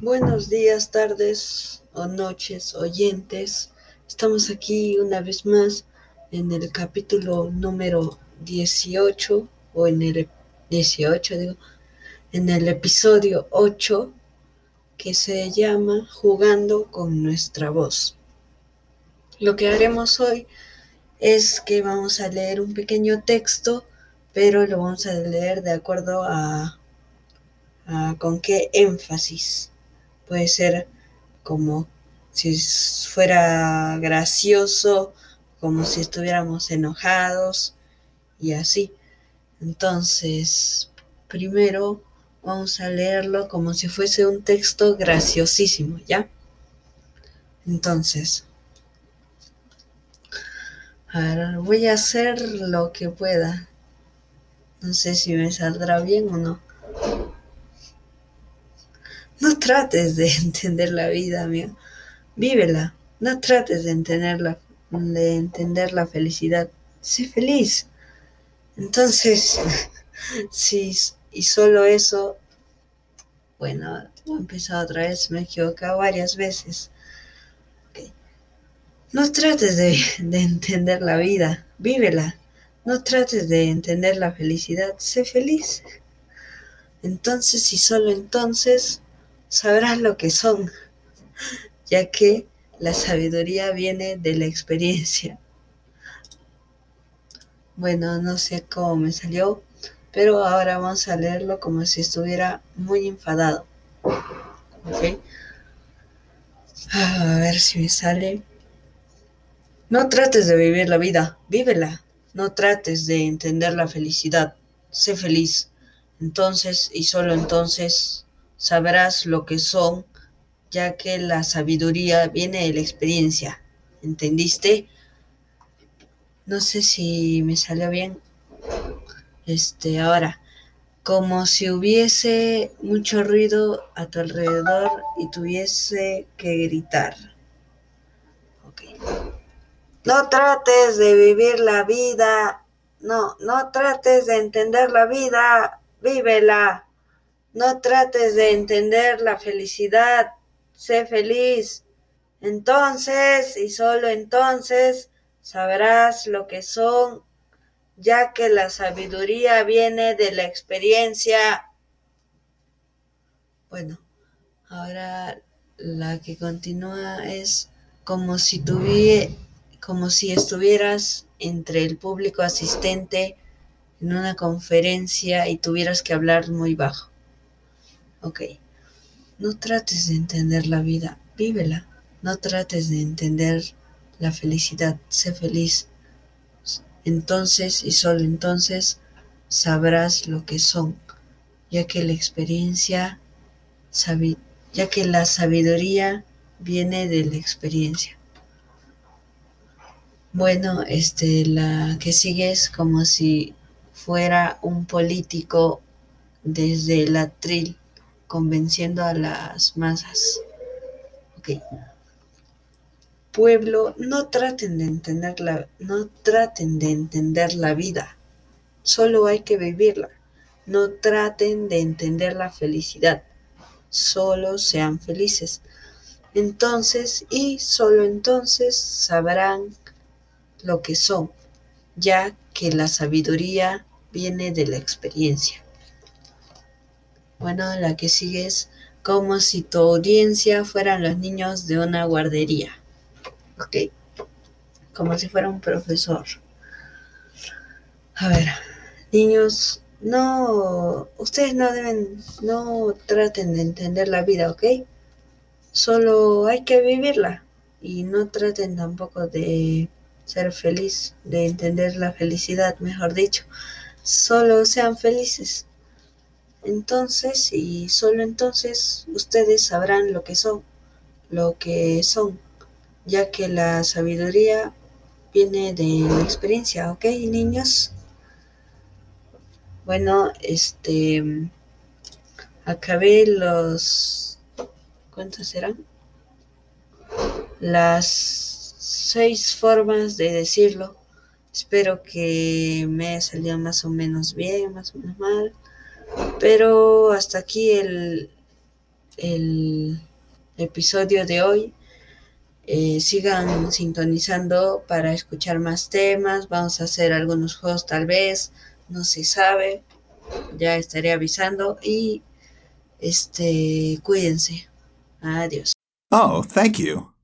Buenos días, tardes o noches, oyentes. Estamos aquí una vez más en el capítulo número 18 o en el 18, digo, en el episodio 8 que se llama Jugando con nuestra voz. Lo que haremos hoy es que vamos a leer un pequeño texto, pero lo vamos a leer de acuerdo a, a con qué énfasis. Puede ser como si fuera gracioso, como si estuviéramos enojados y así. Entonces, primero vamos a leerlo como si fuese un texto graciosísimo, ¿ya? Entonces, a voy a hacer lo que pueda. No sé si me saldrá bien o no. No trates de entender la vida, amigo. Vívela. No trates de entender la, de entender la felicidad. Sé feliz. Entonces, sí, y solo eso, bueno, he empezado otra vez, me he equivocado varias veces. No trates de, de entender la vida, vívela. No trates de entender la felicidad, sé feliz. Entonces y solo entonces sabrás lo que son, ya que la sabiduría viene de la experiencia. Bueno, no sé cómo me salió, pero ahora vamos a leerlo como si estuviera muy enfadado. ¿Ok? A ver si me sale. No trates de vivir la vida, vívela. No trates de entender la felicidad, sé feliz. Entonces y solo entonces sabrás lo que son, ya que la sabiduría viene de la experiencia. ¿Entendiste? No sé si me salió bien. Este, ahora, como si hubiese mucho ruido a tu alrededor y tuviese que gritar. Ok. No trates de vivir la vida. No, no trates de entender la vida. Vívela. No trates de entender la felicidad, sé feliz. Entonces, y solo entonces, sabrás lo que son, ya que la sabiduría viene de la experiencia. Bueno, ahora la que continúa es como si tuviera, como si estuvieras entre el público asistente en una conferencia y tuvieras que hablar muy bajo. Ok. No trates de entender la vida, vívela. No trates de entender la felicidad, sé feliz. Entonces y solo entonces sabrás lo que son, ya que la experiencia, ya que la sabiduría viene de la experiencia. Bueno, este, la que sigue es como si fuera un político desde el atril convenciendo a las masas. Pueblo, no traten de entender la, no traten de entender la vida. Solo hay que vivirla. No traten de entender la felicidad. Solo sean felices. Entonces y solo entonces sabrán lo que son, ya que la sabiduría viene de la experiencia. Bueno, la que sigue es como si tu audiencia fueran los niños de una guardería. Ok. Como si fuera un profesor. A ver, niños, no, ustedes no deben, no traten de entender la vida, ¿ok? Solo hay que vivirla y no traten tampoco de ser feliz, de entender la felicidad, mejor dicho. Solo sean felices. Entonces y solo entonces ustedes sabrán lo que son, lo que son, ya que la sabiduría viene de la experiencia, ¿ok, niños? Bueno, este, acabé los, ¿cuántos eran? Las seis formas de decirlo. Espero que me salido más o menos bien, más o menos mal. Pero hasta aquí el, el episodio de hoy. Eh, sigan sintonizando para escuchar más temas. Vamos a hacer algunos juegos tal vez. No se sabe. Ya estaré avisando. Y este cuídense. Adiós. Oh, thank you.